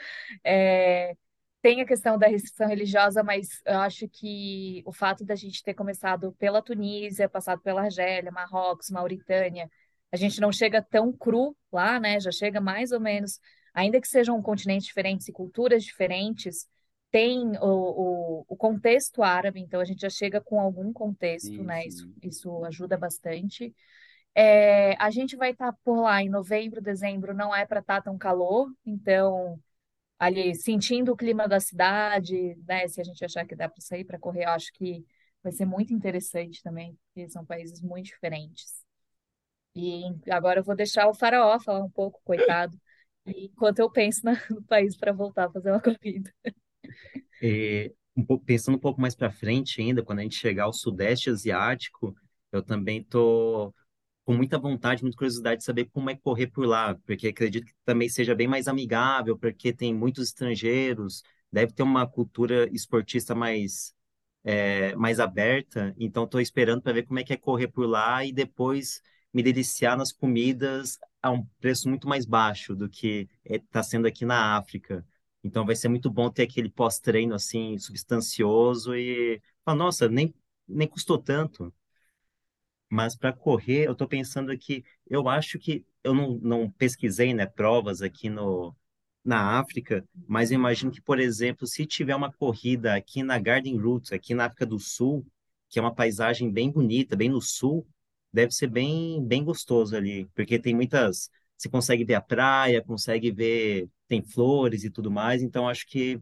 é, tem a questão da restrição religiosa, mas eu acho que o fato da gente ter começado pela Tunísia, passado pela Argélia, Marrocos, Mauritânia, a gente não chega tão cru lá, né? Já chega mais ou menos, ainda que sejam continentes diferentes e culturas diferentes, tem o, o, o contexto árabe, então a gente já chega com algum contexto, Sim, né? Isso, sim. isso ajuda bastante. É, a gente vai estar por lá em novembro, dezembro, não é para estar tão calor, então ali sentindo o clima da cidade, né? Se a gente achar que dá para sair para correr, eu acho que vai ser muito interessante também, porque são países muito diferentes. E agora eu vou deixar o faraó falar um pouco, coitado, enquanto eu penso no país para voltar a fazer uma corrida. Um pouco, pensando um pouco mais para frente ainda, quando a gente chegar ao Sudeste Asiático, eu também tô com muita vontade, muita curiosidade de saber como é correr por lá, porque acredito que também seja bem mais amigável, porque tem muitos estrangeiros, deve ter uma cultura esportista mais, é, mais aberta, então estou esperando para ver como é que é correr por lá e depois me deliciar nas comidas a um preço muito mais baixo do que está sendo aqui na África. Então vai ser muito bom ter aquele pós-treino assim, substancioso e, falar, nossa, nem, nem custou tanto. Mas para correr, eu estou pensando aqui, eu acho que eu não, não pesquisei, né, provas aqui no, na África, mas imagino que, por exemplo, se tiver uma corrida aqui na Garden Route, aqui na África do Sul, que é uma paisagem bem bonita, bem no sul, deve ser bem, bem gostoso ali, porque tem muitas, você consegue ver a praia, consegue ver, tem flores e tudo mais, então acho que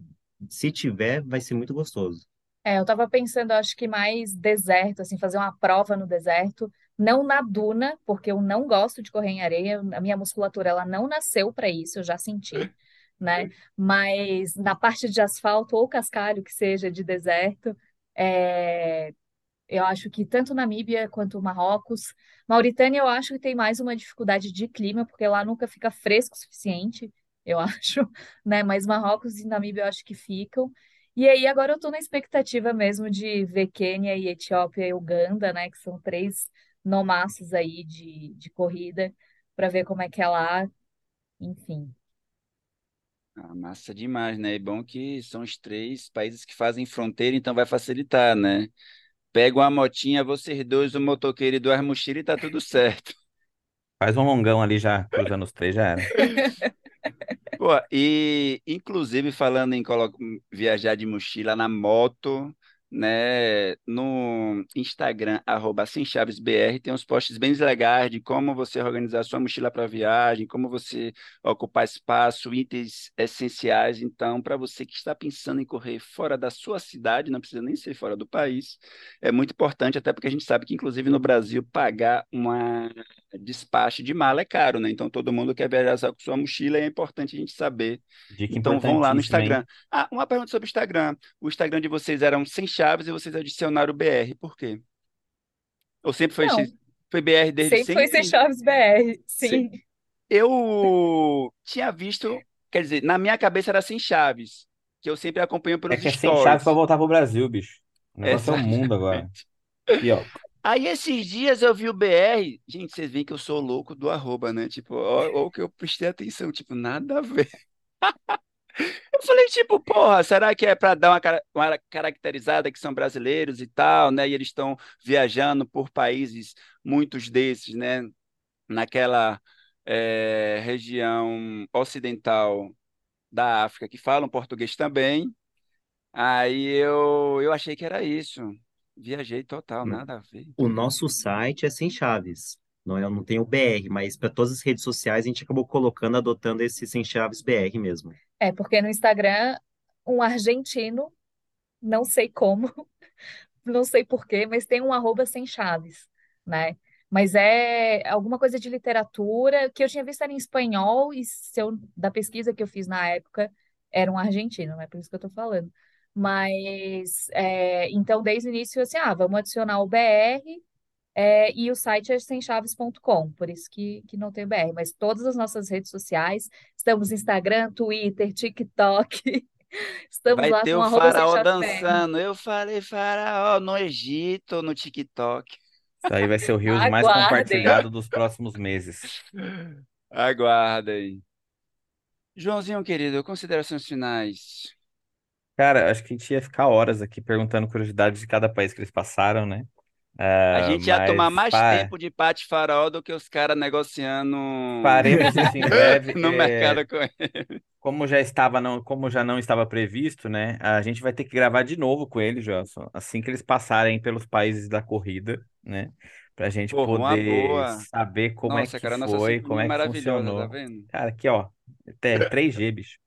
se tiver, vai ser muito gostoso. É, eu tava pensando, acho que mais deserto, assim, fazer uma prova no deserto, não na duna, porque eu não gosto de correr em areia, a minha musculatura ela não nasceu para isso, eu já senti. né? Mas na parte de asfalto ou cascalho, que seja de deserto, é, eu acho que tanto Namíbia quanto Marrocos, Mauritânia eu acho que tem mais uma dificuldade de clima, porque lá nunca fica fresco o suficiente, eu acho, né? Mas Marrocos e Namíbia eu acho que ficam. E aí agora eu estou na expectativa mesmo de ver Quênia e Etiópia e Uganda, né? Que são três nomaços aí de, de corrida, para ver como é que é lá, enfim. Ah, massa demais, né? É bom que são os três países que fazem fronteira, então vai facilitar, né? Pega uma motinha, vocês dois, o motoqueiro e duas mochilas e tá tudo certo. Faz um longão ali já, cruzando os três já era. Pô, e inclusive falando em viajar de mochila na moto, né, no Instagram, arroba SemChavesBR, tem uns posts bem legais de como você organizar sua mochila para viagem, como você ocupar espaço, itens essenciais. Então, para você que está pensando em correr fora da sua cidade, não precisa nem ser fora do país, é muito importante, até porque a gente sabe que, inclusive, no Brasil, pagar uma despacho de mala é caro, né? Então, todo mundo quer viajar com sua mochila e é importante a gente saber. Dica então, vão lá no Instagram. Hein? Ah, uma pergunta sobre o Instagram. O Instagram de vocês era um sem chaves e vocês adicionaram o BR. Por quê? Ou sempre foi, Não, foi BR desde sempre foi sem chaves BR, sim. Eu tinha visto, quer dizer, na minha cabeça era sem chaves, que eu sempre acompanho pelos É que é sem stories. chaves para voltar pro Brasil, bicho. O negócio é o mundo agora. E ó, Aí esses dias eu vi o BR, gente, vocês veem que eu sou louco do arroba, né? Tipo, ó, ó o que eu prestei atenção, tipo, nada a ver. Eu falei, tipo, porra, será que é para dar uma, cara- uma caracterizada que são brasileiros e tal, né? E eles estão viajando por países, muitos desses, né? Naquela eh, região ocidental da África que falam português também. Aí eu, eu achei que era isso. Viajei total, nada a ver. O nosso site é sem chaves. Não, é, não tem o BR, mas para todas as redes sociais a gente acabou colocando, adotando esse sem chaves BR mesmo. É, porque no Instagram, um argentino, não sei como, não sei por quê, mas tem um arroba sem chaves, né? Mas é alguma coisa de literatura que eu tinha visto era em espanhol e se eu, da pesquisa que eu fiz na época era um argentino, né? Por isso que eu tô falando. Mas é, então desde o início assim, ah, vamos adicionar o BR é, e o site é semchaves.com, por isso que, que não tem BR, mas todas as nossas redes sociais, estamos no Instagram, Twitter, TikTok, estamos Vai lá ter com o faraó dançando. Eu falei faraó no Egito, no TikTok. isso aí vai ser o Reels mais Aguardem. compartilhado dos próximos meses. Aguarda aí. Joãozinho, querido, considerações finais. Cara, acho que a gente ia ficar horas aqui perguntando curiosidades de cada país que eles passaram, né? A Ah, gente ia tomar mais pa- tempo de Pate Faraó do que os caras negociando em breve. no É, mercado com ele. como já estava não, como já não estava previsto, né? A gente vai ter que gravar de novo com eles, Johnson, assim que eles passarem pelos países da corrida, né? Pra gente uma poder saber como é Nossa, que cara, foi, como é que tá funcionou. vendo? Cara, aqui, ó, até 3G, bicho.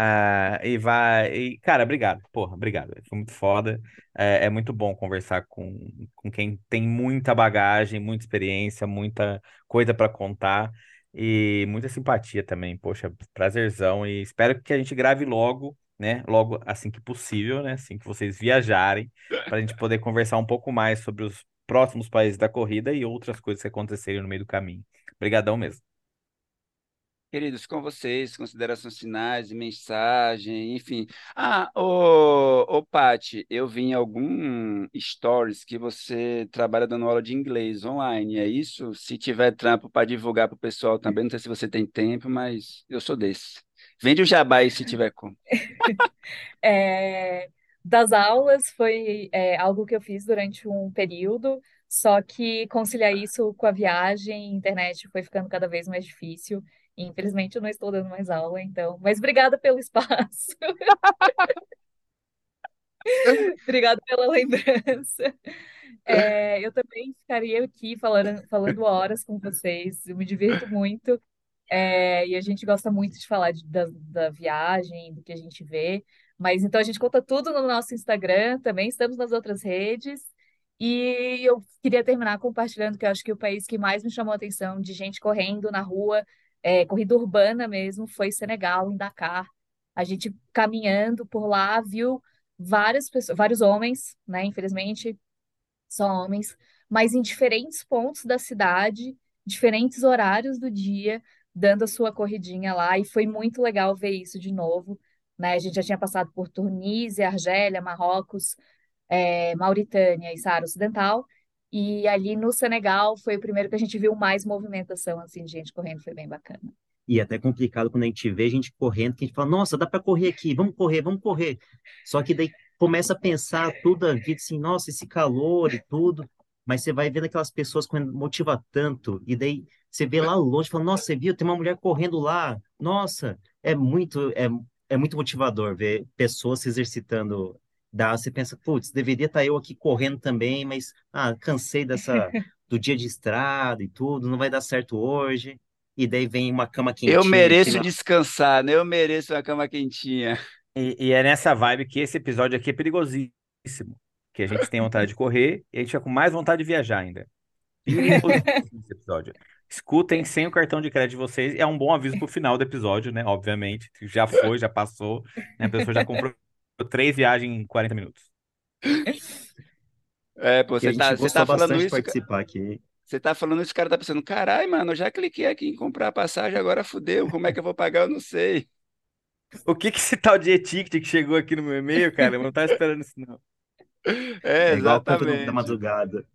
Ah, e vai. E, cara, obrigado. Porra, obrigado. Foi muito foda. É, é muito bom conversar com, com quem tem muita bagagem, muita experiência, muita coisa para contar e muita simpatia também. Poxa, prazerzão. E espero que a gente grave logo, né? Logo assim que possível, né? Assim que vocês viajarem, para a gente poder conversar um pouco mais sobre os próximos países da corrida e outras coisas que acontecerem no meio do caminho. Obrigadão mesmo. Queridos, com vocês, considerações finais, mensagem, enfim. Ah, ô, ô Paty, eu vi em algum stories que você trabalha dando aula de inglês online, é isso? Se tiver trampo para divulgar para o pessoal também, não sei se você tem tempo, mas eu sou desse. Vende o jabá aí se tiver como. É, das aulas foi é, algo que eu fiz durante um período, só que conciliar isso com a viagem, internet foi ficando cada vez mais difícil. Infelizmente, eu não estou dando mais aula, então. Mas obrigada pelo espaço, obrigada pela lembrança. É, eu também ficaria aqui falando, falando horas com vocês, eu me divirto muito. É, e a gente gosta muito de falar de- da, da viagem, do que a gente vê. Mas então a gente conta tudo no nosso Instagram, também estamos nas outras redes. E eu queria terminar compartilhando que eu acho que o país que mais me chamou a atenção de gente correndo na rua, é, corrida urbana mesmo, foi Senegal, em Dakar. A gente caminhando por lá viu várias pessoas, vários homens, né? Infelizmente, só homens, mas em diferentes pontos da cidade, diferentes horários do dia, dando a sua corridinha lá, e foi muito legal ver isso de novo. Né? A gente já tinha passado por Tunísia, Argélia, Marrocos, é, Mauritânia e Saara Ocidental, e ali no Senegal foi o primeiro que a gente viu mais movimentação assim, de gente correndo, foi bem bacana. E é até complicado quando a gente vê gente correndo, que a gente fala, nossa, dá para correr aqui, vamos correr, vamos correr. Só que daí começa a pensar tudo a vida assim, nossa, esse calor e tudo, mas você vai vendo aquelas pessoas que motiva tanto, e daí você vê lá longe, fala, nossa, você viu, tem uma mulher correndo lá, nossa, é muito, é, é muito motivador ver pessoas se exercitando. Dá, você pensa, putz, deveria estar eu aqui correndo também, mas ah, cansei dessa do dia de estrada e tudo, não vai dar certo hoje e daí vem uma cama quentinha. Eu mereço descansar, né? Eu mereço uma cama quentinha. E, e, é nessa vibe que esse episódio aqui é perigosíssimo. Que a gente tem vontade de correr e a gente fica com mais vontade de viajar ainda. esse episódio. Escutem sem o cartão de crédito de vocês. É um bom aviso pro final do episódio, né? Obviamente. Já foi, já passou. Né? A pessoa já comprou três viagens em 40 minutos. É, pô, você tá, você tá falando isso. participar aqui. Você tá falando isso, o cara tá pensando, caralho, mano, eu já cliquei aqui em comprar a passagem, agora fudeu, como é que eu vou pagar? Eu não sei. O que que esse tal de e-ticket que chegou aqui no meu e-mail, cara? Eu não tava esperando isso, não. É, é exatamente. da madrugada.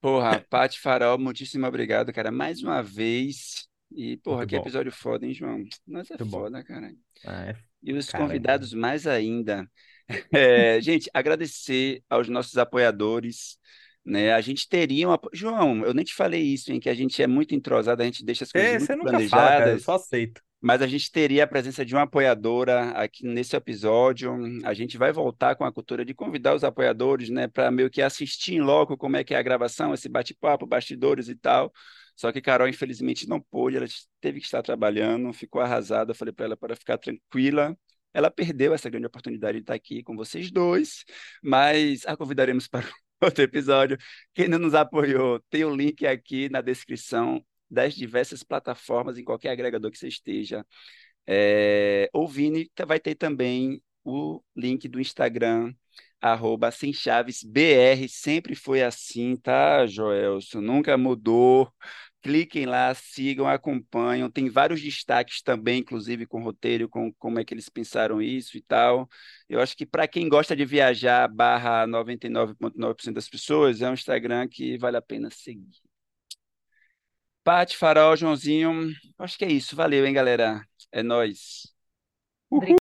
Porra, Paty Farol, muitíssimo obrigado, cara, mais uma vez. E, porra, Muito que bom. episódio foda, hein, João? Nossa, é Muito foda, bom. cara. Ah, é... E os Caramba. convidados mais ainda. É, gente, agradecer aos nossos apoiadores. Né? A gente teria uma. João, eu nem te falei isso, em que a gente é muito entrosado, a gente deixa as coisas é, muito planejadas. Fala, cara, eu só aceito. Mas a gente teria a presença de uma apoiadora aqui nesse episódio. A gente vai voltar com a cultura de convidar os apoiadores, né, para meio que assistir em loco como é que é a gravação, esse bate-papo, bastidores e tal. Só que Carol, infelizmente, não pôde, ela teve que estar trabalhando, ficou arrasada. Eu falei para ela para ficar tranquila. Ela perdeu essa grande oportunidade de estar aqui com vocês dois, mas a convidaremos para outro episódio. Quem não nos apoiou, tem o link aqui na descrição das diversas plataformas, em qualquer agregador que você esteja é, ouvindo. Vai ter também o link do Instagram, arroba sem chaves BR, sempre foi assim, tá, Joelson? Nunca mudou. Cliquem lá, sigam, acompanham. Tem vários destaques também, inclusive com roteiro, com como é que eles pensaram isso e tal. Eu acho que para quem gosta de viajar, barra 99,9% das pessoas, é um Instagram que vale a pena seguir. Pati, Farol, Joãozinho, acho que é isso. Valeu, hein, galera? É nóis.